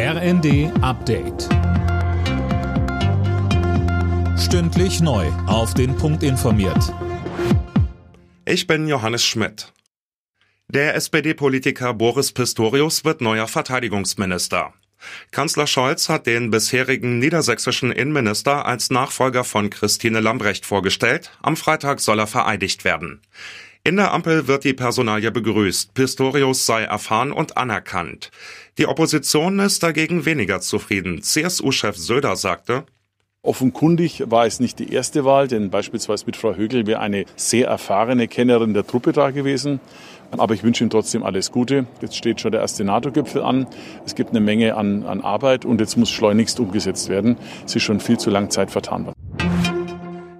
RND Update. Stündlich neu. Auf den Punkt informiert. Ich bin Johannes Schmidt. Der SPD-Politiker Boris Pistorius wird neuer Verteidigungsminister. Kanzler Scholz hat den bisherigen niedersächsischen Innenminister als Nachfolger von Christine Lambrecht vorgestellt. Am Freitag soll er vereidigt werden. In der Ampel wird die Personalie begrüßt. Pistorius sei erfahren und anerkannt. Die Opposition ist dagegen weniger zufrieden. CSU-Chef Söder sagte, Offenkundig war es nicht die erste Wahl, denn beispielsweise mit Frau Högel wäre eine sehr erfahrene Kennerin der Truppe da gewesen. Aber ich wünsche ihm trotzdem alles Gute. Jetzt steht schon der erste NATO-Gipfel an. Es gibt eine Menge an, an Arbeit und jetzt muss schleunigst umgesetzt werden. Es ist schon viel zu lang Zeit vertan worden.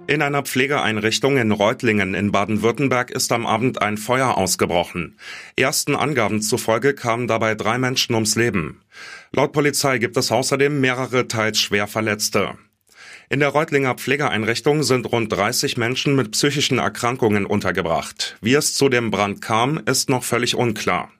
In einer Pflegeeinrichtung in Reutlingen in Baden-Württemberg ist am Abend ein Feuer ausgebrochen. Ersten Angaben zufolge kamen dabei drei Menschen ums Leben. Laut Polizei gibt es außerdem mehrere teils schwer Verletzte. In der Reutlinger Pflegeeinrichtung sind rund 30 Menschen mit psychischen Erkrankungen untergebracht. Wie es zu dem Brand kam, ist noch völlig unklar.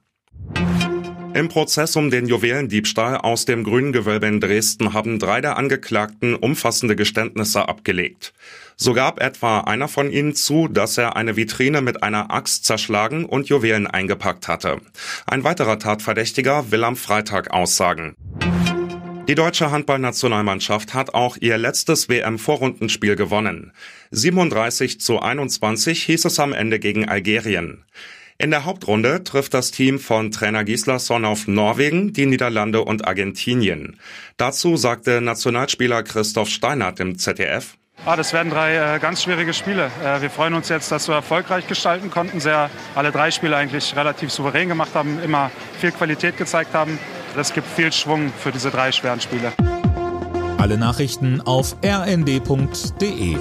Im Prozess um den Juwelendiebstahl aus dem Grünen Gewölbe in Dresden haben drei der Angeklagten umfassende Geständnisse abgelegt. So gab etwa einer von ihnen zu, dass er eine Vitrine mit einer Axt zerschlagen und Juwelen eingepackt hatte. Ein weiterer Tatverdächtiger will am Freitag aussagen. Die deutsche Handballnationalmannschaft hat auch ihr letztes WM-Vorrundenspiel gewonnen. 37 zu 21 hieß es am Ende gegen Algerien. In der Hauptrunde trifft das Team von Trainer Gislason auf Norwegen, die Niederlande und Argentinien. Dazu sagte Nationalspieler Christoph Steinert im ZDF. Ah, das werden drei äh, ganz schwierige Spiele. Äh, wir freuen uns jetzt, dass wir erfolgreich gestalten konnten, sehr alle drei Spiele eigentlich relativ souverän gemacht haben, immer viel Qualität gezeigt haben. Das gibt viel Schwung für diese drei schweren Spiele. Alle Nachrichten auf rnd.de